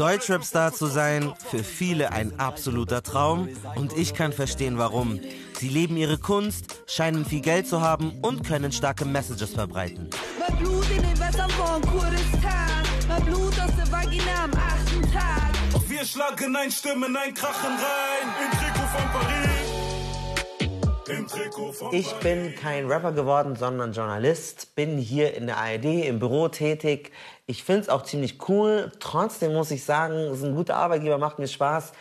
Deutschrap-Star zu sein, für viele ein absoluter Traum. Und ich kann verstehen, warum. Sie leben ihre Kunst, scheinen viel Geld zu haben und können starke Messages verbreiten. Wir schlagen ein, stimmen ein, krachen rein. Im Trikot von Paris. Ich bin kein Rapper geworden, sondern Journalist. Bin hier in der ARD im Büro tätig. Ich finde es auch ziemlich cool. Trotzdem muss ich sagen, es ist ein guter Arbeitgeber, macht mir Spaß.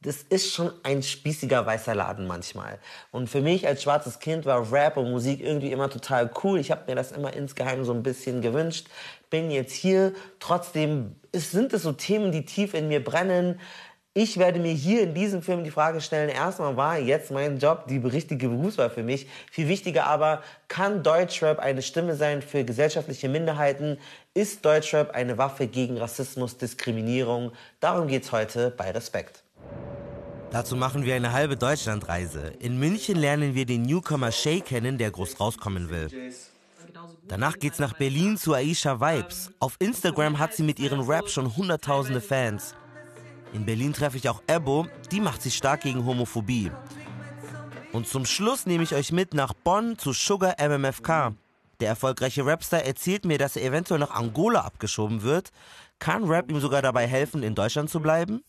Das ist schon ein spießiger weißer Laden manchmal. Und für mich als schwarzes Kind war Rap und Musik irgendwie immer total cool. Ich habe mir das immer insgeheim so ein bisschen gewünscht. Bin jetzt hier. Trotzdem sind es so Themen, die tief in mir brennen. Ich werde mir hier in diesem Film die Frage stellen, erstmal war jetzt mein Job die richtige Berufswahl für mich. Viel wichtiger aber, kann Deutschrap eine Stimme sein für gesellschaftliche Minderheiten? Ist Deutschrap eine Waffe gegen Rassismus, Diskriminierung? Darum geht's heute bei Respekt. Dazu machen wir eine halbe Deutschlandreise. In München lernen wir den Newcomer Shay kennen, der groß rauskommen will. Danach geht's nach Berlin zu Aisha Vibes. Auf Instagram hat sie mit ihren Rap schon hunderttausende Fans. In Berlin treffe ich auch Ebo, die macht sich stark gegen Homophobie. Und zum Schluss nehme ich euch mit nach Bonn zu Sugar MMFK. Der erfolgreiche Rapstar erzählt mir, dass er eventuell nach Angola abgeschoben wird. Kann Rap ihm sogar dabei helfen, in Deutschland zu bleiben?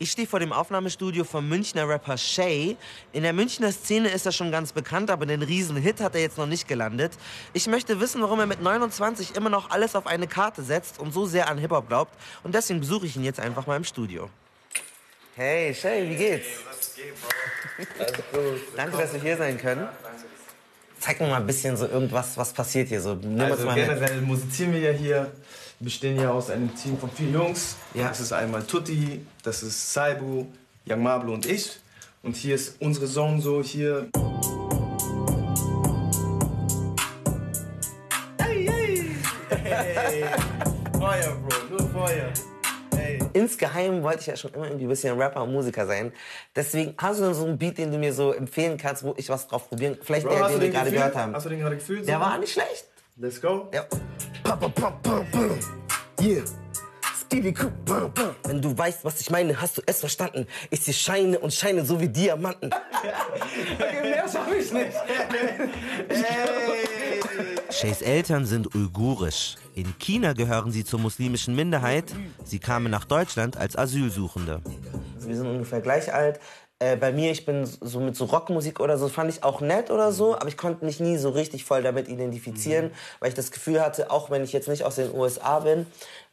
Ich stehe vor dem Aufnahmestudio vom Münchner Rapper Shay. In der Münchner Szene ist er schon ganz bekannt, aber den Riesenhit hat er jetzt noch nicht gelandet. Ich möchte wissen, warum er mit 29 immer noch alles auf eine Karte setzt und so sehr an Hip-Hop glaubt. Und deswegen besuche ich ihn jetzt einfach mal im Studio. Hey Shay, wie geht's? Was geht, Bro? Alles gut. Danke, dass wir hier sein können. Zeig mir mal ein bisschen so irgendwas, was passiert hier. So, nimm Also generell musizieren wir ja hier. Wir bestehen ja aus einem Team von vier Jungs. Ja. Das ist einmal Tutti, das ist Saibu, Young Mablo und ich. Und hier ist unsere Zone so hier. Hey, hey! Hey! Feuer, Bro, nur Feuer. Hey. Insgeheim wollte ich ja schon immer irgendwie ein bisschen Rapper und Musiker sein. Deswegen hast du denn so einen Beat, den du mir so empfehlen kannst, wo ich was drauf probieren Vielleicht Bro, der, den wir gerade gefühlt? gehört haben. Hast du den gerade gefühlt? Der so? war nicht schlecht. Let's go. Ja. Pam, pam, pam. Yeah. Wenn du weißt, was ich meine, hast du es verstanden. Ich sehe Scheine und Scheine so wie Diamanten. Okay, mehr schaff ich nicht. Hey! Shays Eltern sind uigurisch. In China gehören sie zur muslimischen Minderheit. Sie kamen nach Deutschland als Asylsuchende. Wir sind ungefähr gleich alt. Äh, bei mir, ich bin so mit so Rockmusik oder so, fand ich auch nett oder so, aber ich konnte mich nie so richtig voll damit identifizieren, weil ich das Gefühl hatte, auch wenn ich jetzt nicht aus den USA bin,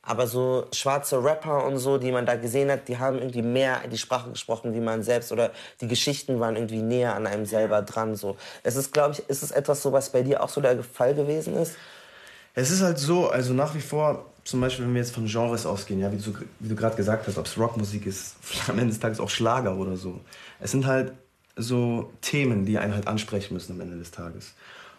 aber so schwarze Rapper und so, die man da gesehen hat, die haben irgendwie mehr die Sprache gesprochen, wie man selbst oder die Geschichten waren irgendwie näher an einem selber dran. So. Es ist, glaube ich, ist es etwas so, was bei dir auch so der Fall gewesen ist? Es ist halt so, also nach wie vor, zum Beispiel, wenn wir jetzt von Genres ausgehen, ja, wie du, wie du gerade gesagt hast, ob es Rockmusik ist, am Ende des Tages auch Schlager oder so. Es sind halt so Themen, die einen halt ansprechen müssen am Ende des Tages.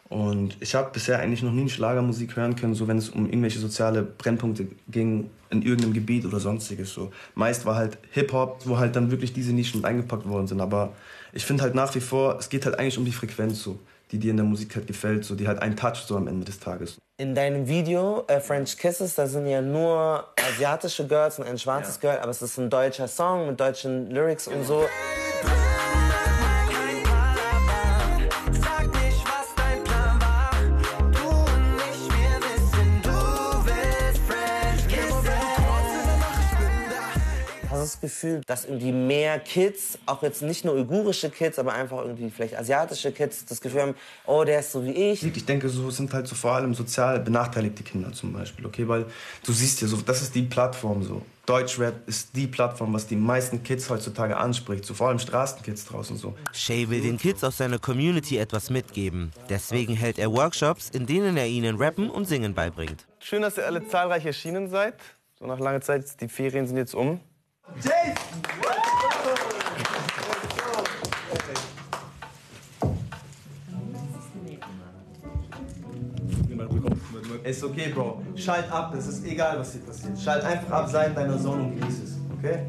Und ich habe bisher eigentlich noch nie Schlagermusik hören können, so wenn es um irgendwelche soziale Brennpunkte ging in irgendeinem Gebiet oder sonstiges. So. Meist war halt Hip-Hop, wo halt dann wirklich diese Nischen mit eingepackt worden sind. Aber ich finde halt nach wie vor, es geht halt eigentlich um die Frequenz so, die dir in der Musik halt gefällt, so, die halt einen toucht so am Ende des Tages. In deinem Video äh, French Kisses, da sind ja nur asiatische Girls und ein schwarzes Girl, aber es ist ein deutscher Song mit deutschen Lyrics und so. Das Gefühl, dass irgendwie mehr Kids, auch jetzt nicht nur uigurische Kids, aber einfach irgendwie vielleicht asiatische Kids, das Gefühl haben, oh, der ist so wie ich. Ich denke, so sind halt so vor allem sozial benachteiligte Kinder zum Beispiel, okay? Weil du siehst ja so, das ist die Plattform so. Deutschrap ist die Plattform, was die meisten Kids heutzutage anspricht, so vor allem Straßenkids draußen so. Shay will den Kids aus seiner Community etwas mitgeben. Deswegen hält er Workshops, in denen er ihnen Rappen und Singen beibringt. Schön, dass ihr alle zahlreich erschienen seid. So nach langer Zeit, die Ferien sind jetzt um. Ist okay, Bro. Schalt ab, es ist egal, was hier passiert. Schalt einfach ab, sei in deiner Zone und genieß es, okay?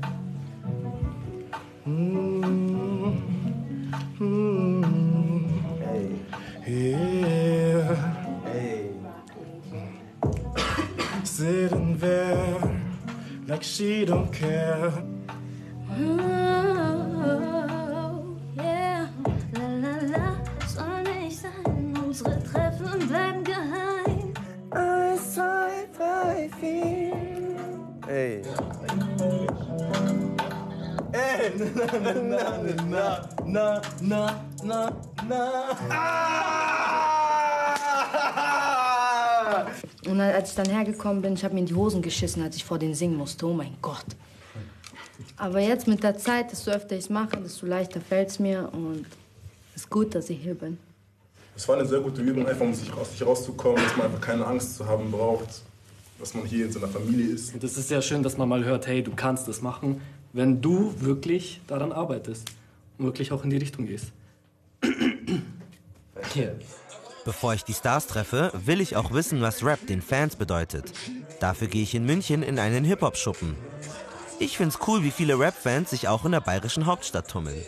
She don't care. Yeah, la la la, soll nicht sein. Unsere Treffen bleiben geheim. Eins, zwei, drei, vier. Ey. Ey, na, na, na, na, na, na, na, na. Und als ich dann hergekommen bin, ich habe mir in die Hosen geschissen, als ich vor denen singen musste. Oh mein Gott. Aber jetzt mit der Zeit, desto öfter ich es mache, desto leichter fällt es mir. Und es ist gut, dass ich hier bin. Es war eine sehr gute Übung, einfach um sich aus sich rauszukommen, dass man einfach keine Angst zu haben braucht, dass man hier in seiner Familie ist. Und es ist sehr schön, dass man mal hört, hey, du kannst das machen, wenn du wirklich daran arbeitest und wirklich auch in die Richtung gehst. Bevor ich die Stars treffe, will ich auch wissen, was Rap den Fans bedeutet. Dafür gehe ich in München in einen Hip-Hop-Schuppen. Ich find's cool, wie viele Rap-Fans sich auch in der bayerischen Hauptstadt tummeln.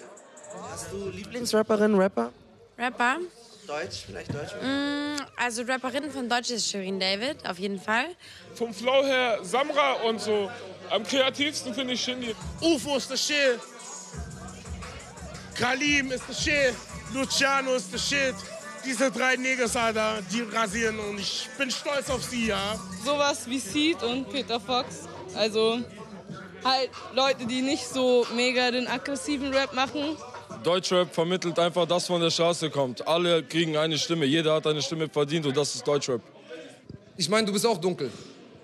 Hast du Lieblingsrapperin, Rapper? Rapper? Deutsch, vielleicht Deutsch? Mm, also Rapperin von Deutsch ist Shirin David, auf jeden Fall. Vom Flow her Samra und so. Am kreativsten finde ich Shindy. UFO ist der Shit. Kalim ist der Shit. Luciano ist der Shit. Diese drei Neger, Alter, die rasieren und ich bin stolz auf sie, ja. Sowas wie Seed und Peter Fox. Also halt Leute, die nicht so mega den aggressiven Rap machen. Deutschrap vermittelt einfach, das von der Straße kommt. Alle kriegen eine Stimme, jeder hat eine Stimme verdient und das ist Deutschrap. Ich meine, du bist auch dunkel.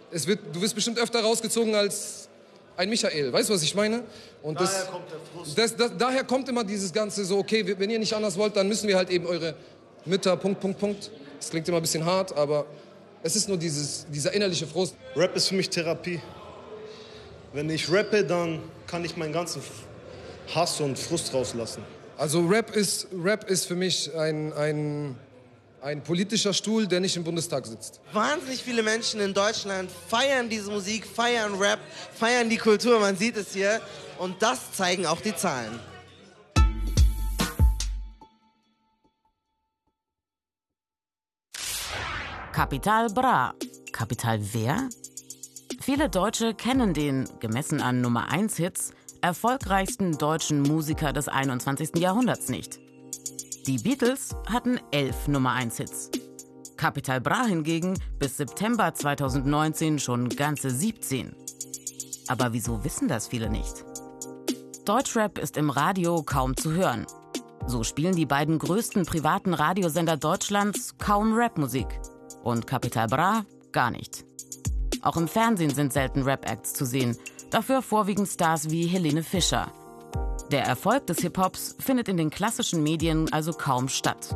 Es wird, du wirst bestimmt öfter rausgezogen als ein Michael. Weißt du, was ich meine? Und Daher das, kommt der Frust. Das, das, daher kommt immer dieses Ganze so, okay, wenn ihr nicht anders wollt, dann müssen wir halt eben eure Mütter, Punkt, Punkt, Punkt. Das klingt immer ein bisschen hart, aber es ist nur dieses, dieser innerliche Frust. Rap ist für mich Therapie. Wenn ich rappe, dann kann ich meinen ganzen Hass und Frust rauslassen. Also Rap ist, Rap ist für mich ein, ein, ein politischer Stuhl, der nicht im Bundestag sitzt. Wahnsinnig viele Menschen in Deutschland feiern diese Musik, feiern Rap, feiern die Kultur, man sieht es hier. Und das zeigen auch die Zahlen. Kapital Bra. Kapital wer? Viele Deutsche kennen den, gemessen an Nummer 1 Hits, erfolgreichsten deutschen Musiker des 21. Jahrhunderts nicht. Die Beatles hatten elf Nummer 1 Hits. Capital Bra hingegen bis September 2019 schon ganze 17. Aber wieso wissen das viele nicht? Deutschrap ist im Radio kaum zu hören. So spielen die beiden größten privaten Radiosender Deutschlands kaum Rapmusik. Und Capital Bra gar nicht. Auch im Fernsehen sind selten Rap-Acts zu sehen, dafür vorwiegend Stars wie Helene Fischer. Der Erfolg des Hip-Hops findet in den klassischen Medien also kaum statt.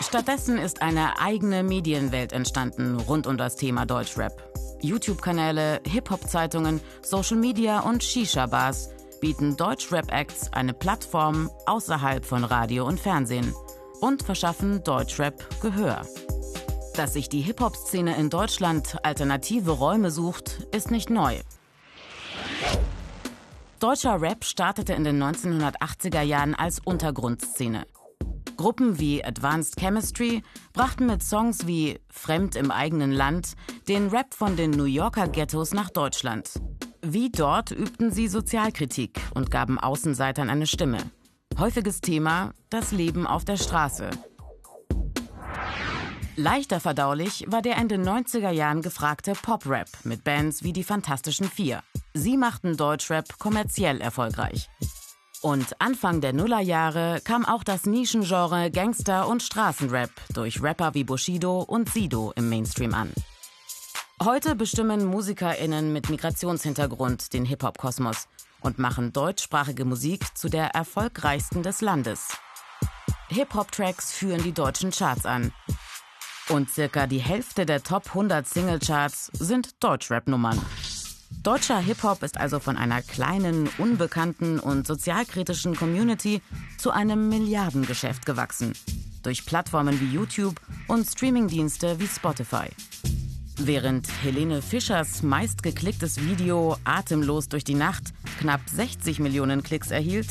Stattdessen ist eine eigene Medienwelt entstanden rund um das Thema Deutschrap. YouTube-Kanäle, Hip-Hop-Zeitungen, Social Media und Shisha-Bars bieten Deutschrap-Acts eine Plattform außerhalb von Radio und Fernsehen und verschaffen Deutschrap Gehör. Dass sich die Hip-Hop-Szene in Deutschland alternative Räume sucht, ist nicht neu. Deutscher Rap startete in den 1980er Jahren als Untergrundszene. Gruppen wie Advanced Chemistry brachten mit Songs wie Fremd im eigenen Land den Rap von den New Yorker Ghettos nach Deutschland. Wie dort übten sie Sozialkritik und gaben Außenseitern eine Stimme. Häufiges Thema das Leben auf der Straße. Leichter verdaulich war der in den 90er Jahren gefragte Pop-Rap mit Bands wie die Fantastischen Vier. Sie machten Deutschrap kommerziell erfolgreich. Und Anfang der Nullerjahre kam auch das Nischengenre Gangster- und Straßenrap durch Rapper wie Bushido und Sido im Mainstream an. Heute bestimmen MusikerInnen mit Migrationshintergrund den Hip-Hop-Kosmos und machen deutschsprachige Musik zu der erfolgreichsten des Landes. Hip-Hop-Tracks führen die deutschen Charts an. Und circa die Hälfte der Top 100 Singlecharts sind Deutschrap-Nummern. Deutscher Hip-Hop ist also von einer kleinen, unbekannten und sozialkritischen Community zu einem Milliardengeschäft gewachsen. Durch Plattformen wie YouTube und Streamingdienste wie Spotify. Während Helene Fischers meistgeklicktes Video Atemlos durch die Nacht knapp 60 Millionen Klicks erhielt,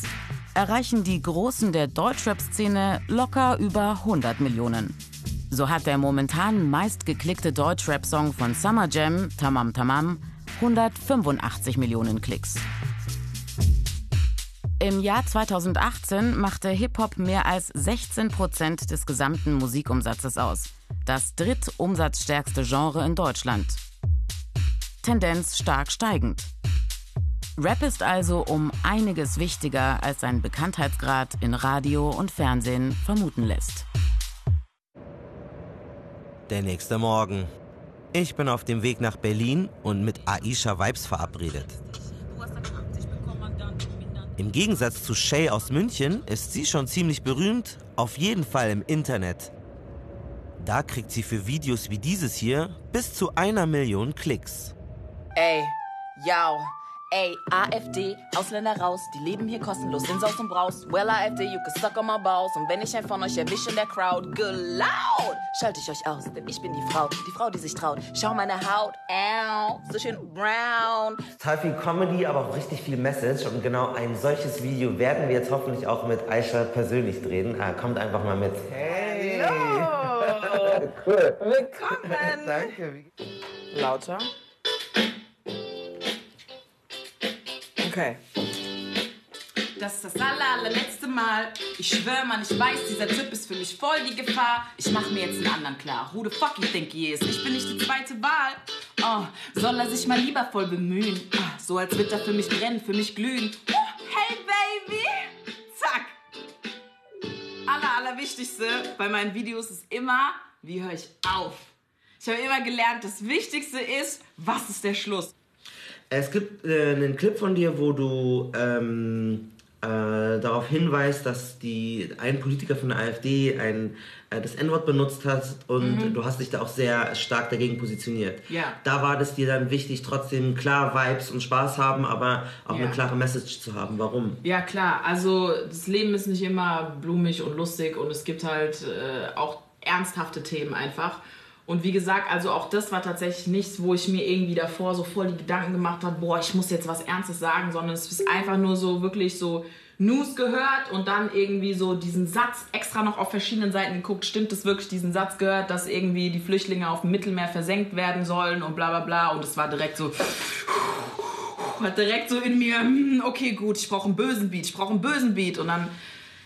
erreichen die Großen der Deutschrap-Szene locker über 100 Millionen. So hat der momentan meistgeklickte Deutschrap-Song von Summer Jam, Tamam Tamam, 185 Millionen Klicks. Im Jahr 2018 machte Hip-Hop mehr als 16 Prozent des gesamten Musikumsatzes aus. Das drittumsatzstärkste Genre in Deutschland. Tendenz stark steigend. Rap ist also um einiges wichtiger, als sein Bekanntheitsgrad in Radio und Fernsehen vermuten lässt. Der nächste Morgen. Ich bin auf dem Weg nach Berlin und mit Aisha Vibes verabredet. Im Gegensatz zu Shay aus München ist sie schon ziemlich berühmt, auf jeden Fall im Internet. Da kriegt sie für Videos wie dieses hier bis zu einer Million Klicks. Ey, yo, ey, AfD, Ausländer raus, die leben hier kostenlos in Saus und Braus. Well, AfD, you can suck on my balls. Und wenn ich einen von euch erwische in der Crowd, gelaut, schalte ich euch aus, denn ich bin die Frau, die Frau, die sich traut. Schau meine Haut, ow, so schön brown. Total viel Comedy, aber auch richtig viel Message. Und genau ein solches Video werden wir jetzt hoffentlich auch mit Aisha persönlich drehen. Äh, kommt einfach mal mit. Hey! Hallo! cool. Willkommen! Danke. Lauter. Okay. Das ist das aller, allerletzte Mal. Ich schwör, man, ich weiß, dieser Typ ist für mich voll die Gefahr. Ich mach mir jetzt einen anderen klar. Who the fuck you think he is? Ich bin nicht die zweite Wahl. Oh, soll er sich mal lieber voll bemühen? Ah, so als wird er für mich brennen, für mich glühen. Oh, hey, Baby! Zack! Aller, allerwichtigste bei meinen Videos ist immer, wie höre ich auf? Ich habe immer gelernt, das Wichtigste ist, was ist der Schluss? Es gibt äh, einen Clip von dir, wo du ähm, äh, darauf hinweist, dass die, ein Politiker von der AfD ein, äh, das N-Wort benutzt hat und Mhm. du hast dich da auch sehr stark dagegen positioniert. Ja. Da war das dir dann wichtig, trotzdem klar Vibes und Spaß haben, aber auch Ja. eine klare Message zu haben. Warum? Ja, klar. Also das Leben ist nicht immer blumig und lustig und es gibt halt äh, auch ernsthafte Themen einfach. Und wie gesagt, also auch das war tatsächlich nichts, wo ich mir irgendwie davor so voll die Gedanken gemacht habe, boah, ich muss jetzt was Ernstes sagen, sondern es ist einfach nur so wirklich so News gehört und dann irgendwie so diesen Satz extra noch auf verschiedenen Seiten geguckt, stimmt es wirklich, diesen Satz gehört, dass irgendwie die Flüchtlinge auf dem Mittelmeer versenkt werden sollen und bla bla bla und es war direkt so, hat direkt so in mir, hm, okay, gut, ich brauche einen bösen Beat, ich brauche einen bösen Beat. Und dann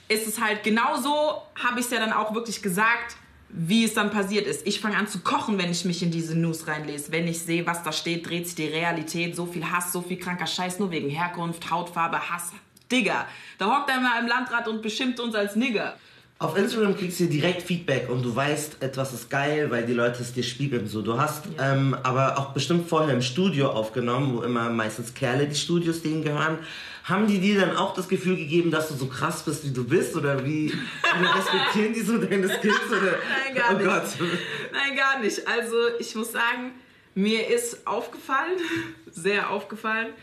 ist es halt genauso, habe ich es ja dann auch wirklich gesagt, wie es dann passiert ist. Ich fange an zu kochen, wenn ich mich in diese News reinlese. Wenn ich sehe, was da steht, dreht sich die Realität. So viel Hass, so viel kranker Scheiß, nur wegen Herkunft, Hautfarbe, Hass. Digga, da hockt einer im Landrat und beschimpft uns als Nigger. Auf Instagram kriegst du direkt Feedback und du weißt, etwas ist geil, weil die Leute es dir spiegeln. So, du hast ähm, aber auch bestimmt vorher im Studio aufgenommen, wo immer meistens Kerle die Studios denen gehören. Haben die dir dann auch das Gefühl gegeben, dass du so krass bist, wie du bist? Oder wie oder respektieren die so deine Skills? Oder? Nein, gar oh nicht. Gott. Nein, gar nicht. Also ich muss sagen, mir ist aufgefallen, sehr aufgefallen,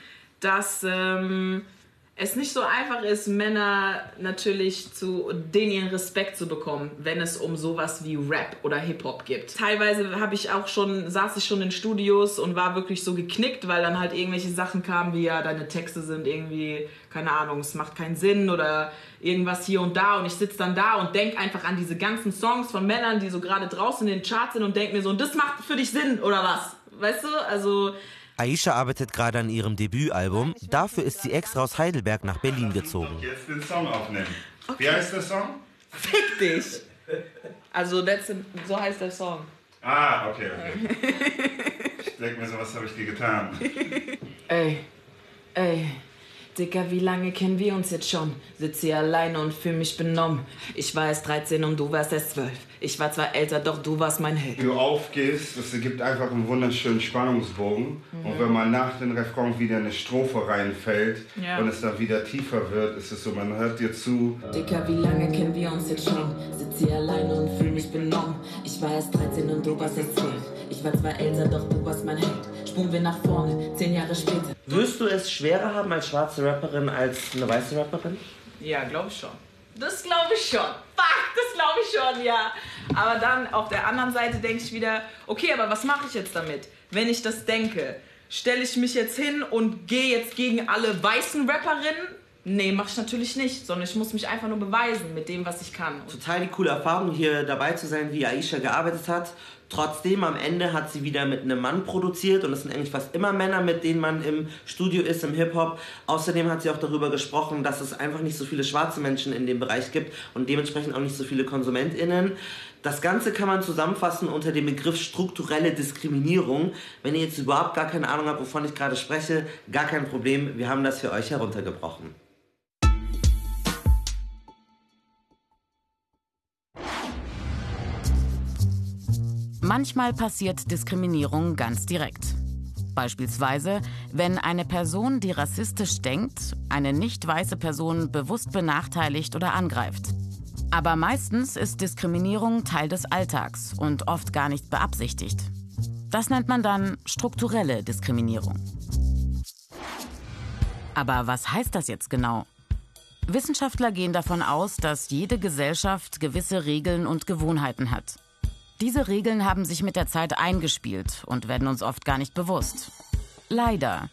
dass ähm, es nicht so einfach ist, Männer natürlich zu denen ihren Respekt zu bekommen, wenn es um sowas wie Rap oder Hip-Hop geht. Teilweise habe ich auch schon, saß ich schon in Studios und war wirklich so geknickt, weil dann halt irgendwelche Sachen kamen, wie ja, deine Texte sind irgendwie, keine Ahnung, es macht keinen Sinn oder irgendwas hier und da und ich sitze dann da und denk einfach an diese ganzen Songs von Männern, die so gerade draußen in den Charts sind und denk mir so, und das macht für dich Sinn oder was? Weißt du? Also Aisha arbeitet gerade an ihrem Debütalbum. Dafür ist sie extra aus Heidelberg nach Berlin gezogen. Jetzt den Song aufnehmen. Wie heißt der Song? Fick dich! Also that's so heißt der Song. Ah, okay, okay. Ich denke mir so, was habe ich dir getan? Ey, ey, Dicker, wie lange kennen wir uns jetzt schon? Sitz hier alleine und fühl mich benommen. Ich war erst 13 und du warst erst 12. Ich war zwar älter, doch du warst mein Held. Du aufgehst, das ergibt einfach einen wunderschönen Spannungsbogen. Und wenn man nach dem Refrain wieder eine Strophe reinfällt Ja. und es dann wieder tiefer wird, ist es so, man hört dir zu. Dicker, wie lange kennen wir uns jetzt schon? Sitz hier alleine und fühl mich benommen. Ich war erst 13 und du warst erst 12. Ich war zwar älter, doch du warst mein Held. Sprungen wir nach vorne, zehn Jahre später. Wirst du es schwerer haben als schwarze Rapperin als eine weiße Rapperin? Ja, glaube ich schon. Das glaube ich schon. Fuck, das glaube ich schon, ja. Aber dann auf der anderen Seite denke ich wieder, okay, aber was mache ich jetzt damit? Wenn ich das denke, stelle ich mich jetzt hin und gehe jetzt gegen alle weißen Rapperinnen? Nee, mach ich natürlich nicht, sondern ich muss mich einfach nur beweisen mit dem, was ich kann. Total die coole Erfahrung, hier dabei zu sein, wie Aisha gearbeitet hat. Trotzdem, am Ende hat sie wieder mit einem Mann produziert und es sind eigentlich fast immer Männer, mit denen man im Studio ist, im Hip-Hop. Außerdem hat sie auch darüber gesprochen, dass es einfach nicht so viele schwarze Menschen in dem Bereich gibt und dementsprechend auch nicht so viele KonsumentInnen. Das Ganze kann man zusammenfassen unter dem Begriff strukturelle Diskriminierung. Wenn ihr jetzt überhaupt gar keine Ahnung habt, wovon ich gerade spreche, gar kein Problem, wir haben das für euch heruntergebrochen. Manchmal passiert Diskriminierung ganz direkt. Beispielsweise, wenn eine Person, die rassistisch denkt, eine nicht weiße Person bewusst benachteiligt oder angreift. Aber meistens ist Diskriminierung Teil des Alltags und oft gar nicht beabsichtigt. Das nennt man dann strukturelle Diskriminierung. Aber was heißt das jetzt genau? Wissenschaftler gehen davon aus, dass jede Gesellschaft gewisse Regeln und Gewohnheiten hat. Diese Regeln haben sich mit der Zeit eingespielt und werden uns oft gar nicht bewusst. Leider,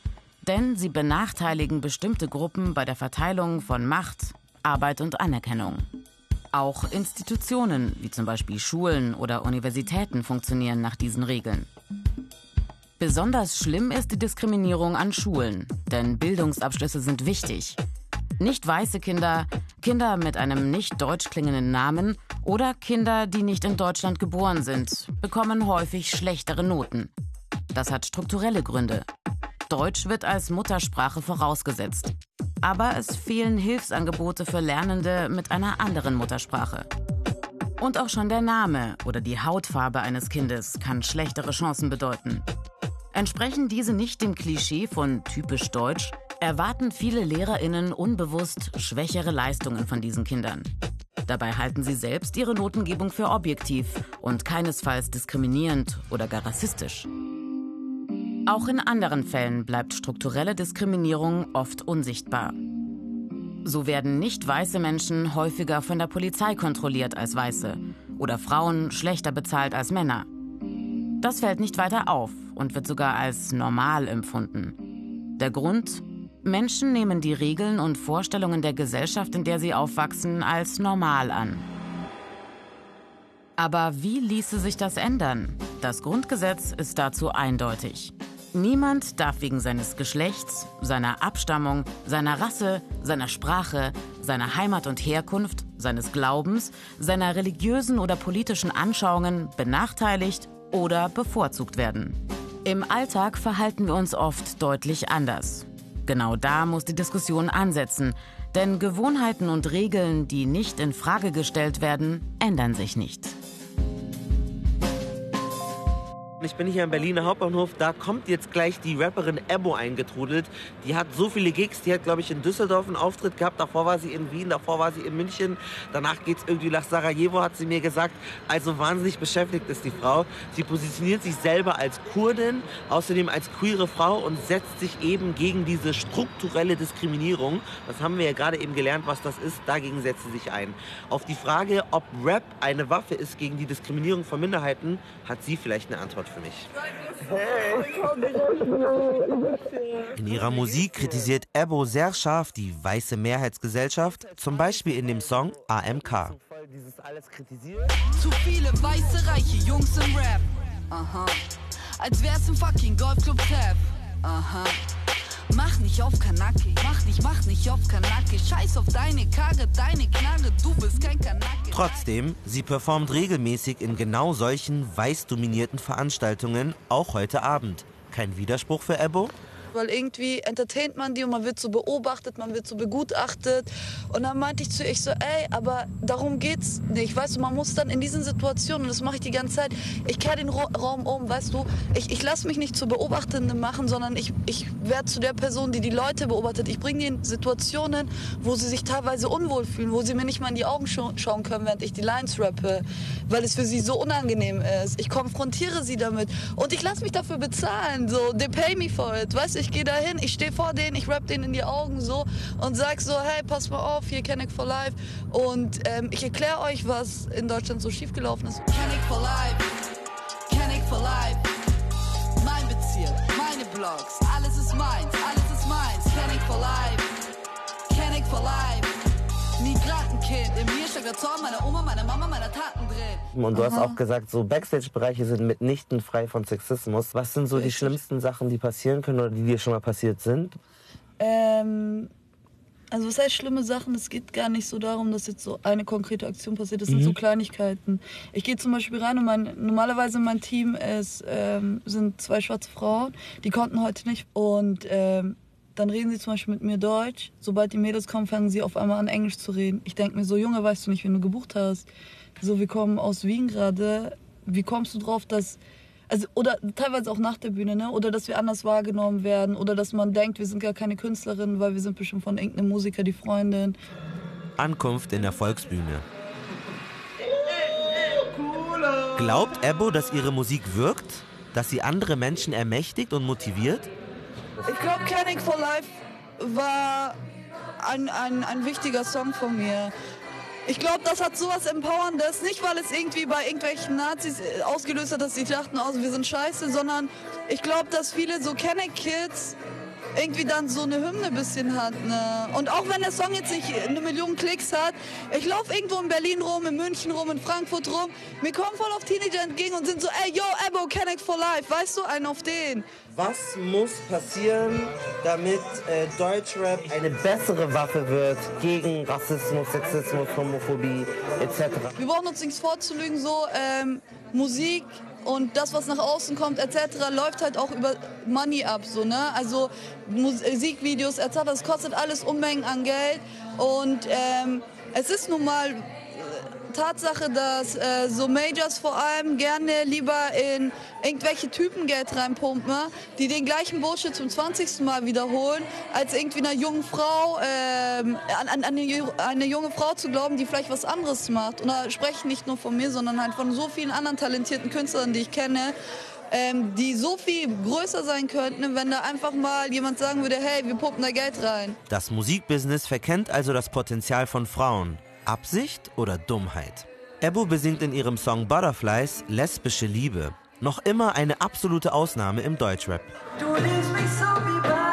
denn sie benachteiligen bestimmte Gruppen bei der Verteilung von Macht, Arbeit und Anerkennung. Auch Institutionen, wie zum Beispiel Schulen oder Universitäten, funktionieren nach diesen Regeln. Besonders schlimm ist die Diskriminierung an Schulen, denn Bildungsabschlüsse sind wichtig. Nicht weiße Kinder, Kinder mit einem nicht deutsch klingenden Namen oder Kinder, die nicht in Deutschland geboren sind, bekommen häufig schlechtere Noten. Das hat strukturelle Gründe. Deutsch wird als Muttersprache vorausgesetzt. Aber es fehlen Hilfsangebote für Lernende mit einer anderen Muttersprache. Und auch schon der Name oder die Hautfarbe eines Kindes kann schlechtere Chancen bedeuten. Entsprechen diese nicht dem Klischee von typisch deutsch, erwarten viele Lehrerinnen unbewusst schwächere Leistungen von diesen Kindern. Dabei halten sie selbst ihre Notengebung für objektiv und keinesfalls diskriminierend oder gar rassistisch. Auch in anderen Fällen bleibt strukturelle Diskriminierung oft unsichtbar. So werden nicht weiße Menschen häufiger von der Polizei kontrolliert als weiße oder Frauen schlechter bezahlt als Männer. Das fällt nicht weiter auf und wird sogar als normal empfunden. Der Grund? Menschen nehmen die Regeln und Vorstellungen der Gesellschaft, in der sie aufwachsen, als normal an. Aber wie ließe sich das ändern? Das Grundgesetz ist dazu eindeutig. Niemand darf wegen seines Geschlechts, seiner Abstammung, seiner Rasse, seiner Sprache, seiner Heimat und Herkunft, seines Glaubens, seiner religiösen oder politischen Anschauungen benachteiligt oder bevorzugt werden. Im Alltag verhalten wir uns oft deutlich anders. Genau da muss die Diskussion ansetzen, denn Gewohnheiten und Regeln, die nicht in Frage gestellt werden, ändern sich nicht. Ich bin hier am Berliner Hauptbahnhof. Da kommt jetzt gleich die Rapperin Ebo eingetrudelt. Die hat so viele Gigs. Die hat, glaube ich, in Düsseldorf einen Auftritt gehabt. Davor war sie in Wien, davor war sie in München. Danach geht es irgendwie nach Sarajevo, hat sie mir gesagt. Also wahnsinnig beschäftigt ist die Frau. Sie positioniert sich selber als Kurdin, außerdem als queere Frau und setzt sich eben gegen diese strukturelle Diskriminierung. Das haben wir ja gerade eben gelernt, was das ist. Dagegen setzt sie sich ein. Auf die Frage, ob Rap eine Waffe ist gegen die Diskriminierung von Minderheiten, hat sie vielleicht eine Antwort für mich. In ihrer Musik kritisiert Ebo sehr scharf die weiße Mehrheitsgesellschaft, zum Beispiel in dem Song AMK. Zu viele weiße, reiche Jungs im Rap. Aha. Als wär's ein fucking Golfclub Tab. Aha. Mach nicht auf Kanake, mach nicht, mach nicht auf Kanake. Scheiß auf deine Karre, deine Knarre, du bist kein Kanake. Trotzdem, sie performt regelmäßig in genau solchen weiß dominierten Veranstaltungen, auch heute Abend. Kein Widerspruch für Ebo? Weil irgendwie entertaint man die und man wird so beobachtet, man wird so begutachtet. Und dann meinte ich zu ihr, ich so, ey, aber darum geht's nicht. Weißt du, man muss dann in diesen Situationen, und das mache ich die ganze Zeit, ich kehre den Ra Raum um, weißt du, ich, ich lasse mich nicht zur Beobachtenden machen, sondern ich, ich werde zu der Person, die die Leute beobachtet. Ich bringe die in Situationen, wo sie sich teilweise unwohl fühlen, wo sie mir nicht mal in die Augen scha schauen können, während ich die Lines rappe, weil es für sie so unangenehm ist. Ich konfrontiere sie damit und ich lasse mich dafür bezahlen, so, they pay me for it, weißt du, ich gehe dahin, ich stehe vor denen, ich rap denen in die Augen so und sag so, hey, pass mal auf, hier Canic for Life. Und ähm, ich erkläre euch, was in Deutschland so schiefgelaufen ist. Canic for Life, Canic for Life. Mein Bezirk, meine Blogs, alles ist meins, alles ist meins. Canic for Life, Canic for Life. Migrantenkind in mir steckt der Zorn meiner Oma, meiner Mama. Und du hast auch gesagt, so Backstage-Bereiche sind mitnichten frei von Sexismus. Was sind so die schlimmsten Sachen, die passieren können oder die dir schon mal passiert sind? Ähm, also was heißt schlimme Sachen? Es geht gar nicht so darum, dass jetzt so eine konkrete Aktion passiert. Das sind Mhm. so Kleinigkeiten. Ich gehe zum Beispiel rein und mein, normalerweise mein Team ist, ähm, sind zwei schwarze Frauen. Die konnten heute nicht. Und ähm, dann reden sie zum Beispiel mit mir Deutsch. Sobald die Mädels kommen, fangen sie auf einmal an, Englisch zu reden. Ich denke mir so, Junge, weißt du nicht, wen du gebucht hast? So, wir kommen aus Wien gerade. Wie kommst du drauf, dass also oder teilweise auch nach der Bühne, ne? Oder dass wir anders wahrgenommen werden oder dass man denkt, wir sind gar keine Künstlerinnen, weil wir sind bestimmt von irgendeinem Musiker die Freundin. Ankunft in der Volksbühne. Glaubt Ebo, dass ihre Musik wirkt? Dass sie andere Menschen ermächtigt und motiviert? Ich glaube, Canning for Life war ein, ein, ein wichtiger Song von mir. Ich glaube, das hat sowas Empowerndes, nicht weil es irgendwie bei irgendwelchen Nazis äh, ausgelöst hat, dass sie dachten, oh, wir sind scheiße, sondern ich glaube, dass viele so Kenneck-Kids irgendwie dann so eine Hymne ein bisschen hat. Ne? Und auch wenn der Song jetzt nicht eine Million Klicks hat, ich laufe irgendwo in Berlin rum, in München rum, in Frankfurt rum, mir kommen voll auf Teenager entgegen und sind so, ey, yo, Ebo, Kenneck for Life, weißt du, einen auf den. Was muss passieren, damit äh, Deutschrap eine bessere Waffe wird gegen Rassismus, Sexismus, Homophobie etc.? Wir brauchen uns nichts vorzulügen, so ähm, Musik und das, was nach außen kommt, etc., läuft halt auch über Money ab, so, ne? Also Musikvideos, etc., das kostet alles Unmengen an Geld und ähm, es ist nun mal Tatsache, dass äh, so Majors vor allem gerne lieber in irgendwelche Typen Geld reinpumpen, die den gleichen Bullshit zum 20. Mal wiederholen, als irgendwie einer jungen Frau, ähm, an, an eine, ju- eine junge Frau zu glauben, die vielleicht was anderes macht. Und da spreche ich nicht nur von mir, sondern halt von so vielen anderen talentierten Künstlern, die ich kenne, ähm, die so viel größer sein könnten, wenn da einfach mal jemand sagen würde, hey, wir pumpen da Geld rein. Das Musikbusiness verkennt also das Potenzial von Frauen. Absicht oder Dummheit? Ebo besingt in ihrem Song Butterflies lesbische Liebe. Noch immer eine absolute Ausnahme im Deutschrap. Du liebst mich so wie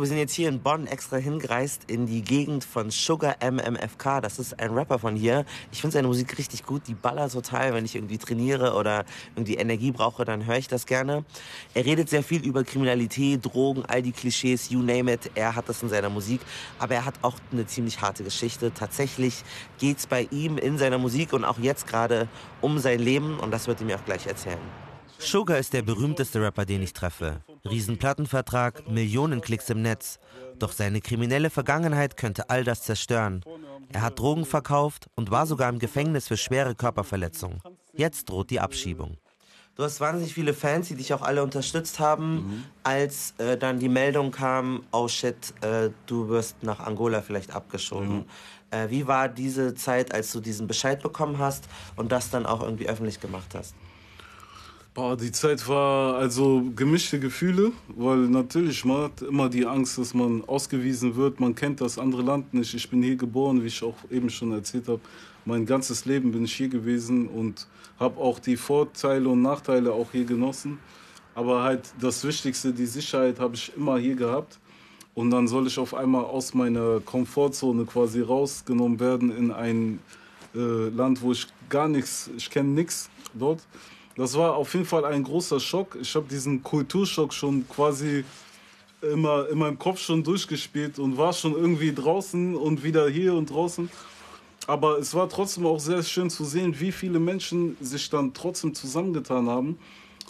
Wir sind jetzt hier in Bonn extra hingereist in die Gegend von Sugar MMFK. Das ist ein Rapper von hier. Ich finde seine Musik richtig gut. Die ballert total. Wenn ich irgendwie trainiere oder irgendwie Energie brauche, dann höre ich das gerne. Er redet sehr viel über Kriminalität, Drogen, all die Klischees, you name it. Er hat das in seiner Musik. Aber er hat auch eine ziemlich harte Geschichte. Tatsächlich geht's bei ihm in seiner Musik und auch jetzt gerade um sein Leben. Und das wird er mir auch gleich erzählen. Sugar ist der berühmteste Rapper, den ich treffe. Riesenplattenvertrag, Millionen Klicks im Netz. Doch seine kriminelle Vergangenheit könnte all das zerstören. Er hat Drogen verkauft und war sogar im Gefängnis für schwere Körperverletzungen. Jetzt droht die Abschiebung. Du hast wahnsinnig viele Fans, die dich auch alle unterstützt haben, als äh, dann die Meldung kam, oh shit, äh, du wirst nach Angola vielleicht abgeschoben. Äh, wie war diese Zeit, als du diesen Bescheid bekommen hast und das dann auch irgendwie öffentlich gemacht hast? Boah, die Zeit war also gemischte Gefühle, weil natürlich man hat immer die Angst, dass man ausgewiesen wird. Man kennt das andere Land nicht. Ich bin hier geboren, wie ich auch eben schon erzählt habe. Mein ganzes Leben bin ich hier gewesen und habe auch die Vorteile und Nachteile auch hier genossen. Aber halt das Wichtigste, die Sicherheit, habe ich immer hier gehabt. Und dann soll ich auf einmal aus meiner Komfortzone quasi rausgenommen werden in ein äh, Land, wo ich gar nichts, ich kenne nichts dort. Das war auf jeden Fall ein großer Schock. Ich habe diesen Kulturschock schon quasi immer in meinem Kopf schon durchgespielt und war schon irgendwie draußen und wieder hier und draußen. Aber es war trotzdem auch sehr schön zu sehen, wie viele Menschen sich dann trotzdem zusammengetan haben,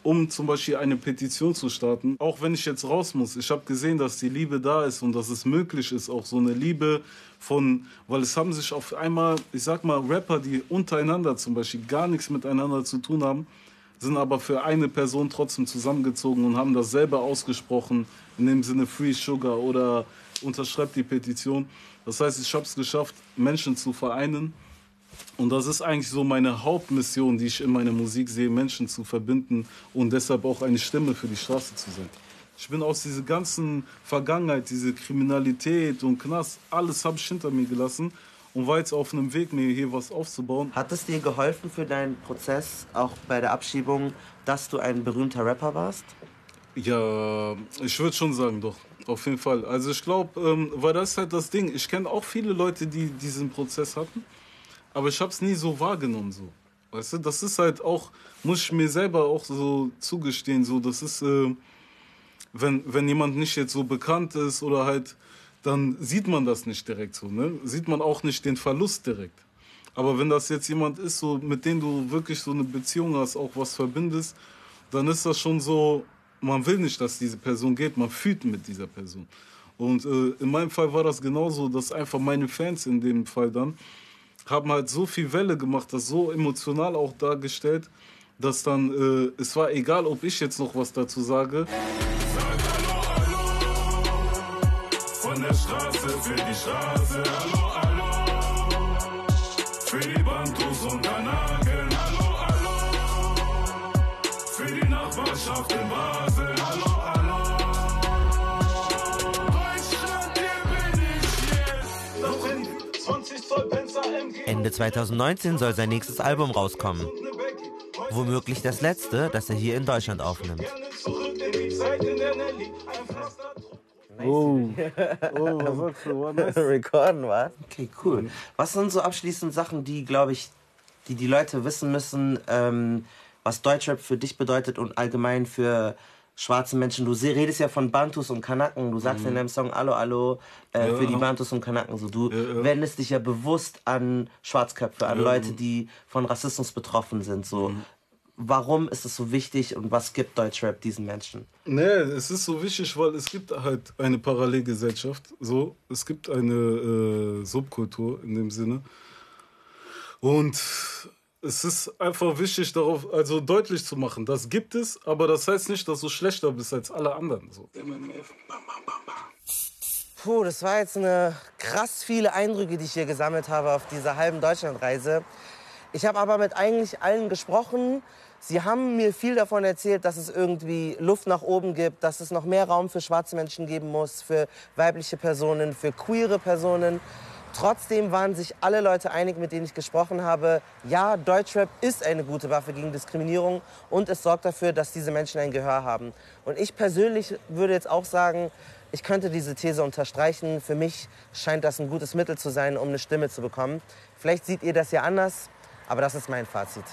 um zum Beispiel eine Petition zu starten. Auch wenn ich jetzt raus muss. Ich habe gesehen, dass die Liebe da ist und dass es möglich ist, auch so eine Liebe von, weil es haben sich auf einmal, ich sag mal, Rapper, die untereinander zum Beispiel gar nichts miteinander zu tun haben, sind aber für eine Person trotzdem zusammengezogen und haben das selber ausgesprochen, in dem Sinne Free Sugar oder unterschreibt die Petition. Das heißt, ich habe es geschafft, Menschen zu vereinen. Und das ist eigentlich so meine Hauptmission, die ich in meiner Musik sehe, Menschen zu verbinden und deshalb auch eine Stimme für die Straße zu sein. Ich bin aus dieser ganzen Vergangenheit, diese Kriminalität und Knast, alles habe ich hinter mir gelassen und war jetzt auf einem Weg, mir hier was aufzubauen. Hat es dir geholfen für deinen Prozess, auch bei der Abschiebung, dass du ein berühmter Rapper warst? Ja, ich würde schon sagen, doch. Auf jeden Fall. Also ich glaube, ähm, weil das ist halt das Ding. Ich kenne auch viele Leute, die diesen Prozess hatten, aber ich habe es nie so wahrgenommen so. Weißt du, das ist halt auch, muss ich mir selber auch so zugestehen, so, das ist, äh, wenn, wenn jemand nicht jetzt so bekannt ist oder halt, dann sieht man das nicht direkt so, ne? Sieht man auch nicht den Verlust direkt. Aber wenn das jetzt jemand ist, so, mit dem du wirklich so eine Beziehung hast, auch was verbindest, dann ist das schon so, man will nicht, dass diese Person geht, man fühlt mit dieser Person. Und äh, in meinem Fall war das genauso, dass einfach meine Fans in dem Fall dann haben halt so viel Welle gemacht, das so emotional auch dargestellt, dass dann, äh, es war egal, ob ich jetzt noch was dazu sage. Von der Straße für die Straße, hallo, hallo. Für die Bantus und Kanaken, hallo, hallo. Für die Nachbarschaft in Basel, hallo, hallo. Deutschland, hier bin ich jetzt. Das sind 20 Zoll Penzer MG. Ende 2019 soll sein nächstes Album rauskommen. Womöglich das letzte, das er hier in Deutschland aufnimmt. Pflaster Oh, oh was sagst du? Nice. Recorden, was? Okay, cool. Was sind so abschließend Sachen, die, glaube ich, die die Leute wissen müssen, ähm, was Deutschrap für dich bedeutet und allgemein für schwarze Menschen? Du redest ja von Bantus und Kanaken. Du sagst Mhm. in deinem Song Allo, Allo äh, Ja. für die Bantus und Kanaken. So, du Ja, ja. wendest dich ja bewusst an Schwarzköpfe, an. Leute, die von Rassismus betroffen sind. So. Mhm. Warum ist es so wichtig und was gibt Deutschrap diesen Menschen? Nee, es ist so wichtig, weil es gibt halt eine Parallelgesellschaft. So, es gibt eine äh, Subkultur in dem Sinne. Und es ist einfach wichtig, darauf also deutlich zu machen, das gibt es, aber das heißt nicht, dass du schlechter bist als alle anderen. So. Puh, das war jetzt eine krass viele Eindrücke, die ich hier gesammelt habe auf dieser halben Deutschlandreise. Ich habe aber mit eigentlich allen gesprochen. Sie haben mir viel davon erzählt, dass es irgendwie Luft nach oben gibt, dass es noch mehr Raum für schwarze Menschen geben muss, für weibliche Personen, für queere Personen. Trotzdem waren sich alle Leute einig, mit denen ich gesprochen habe, ja, Deutschrap ist eine gute Waffe gegen Diskriminierung und es sorgt dafür, dass diese Menschen ein Gehör haben. Und ich persönlich würde jetzt auch sagen, ich könnte diese These unterstreichen. Für mich scheint das ein gutes Mittel zu sein, um eine Stimme zu bekommen. Vielleicht seht ihr das ja anders, aber das ist mein Fazit.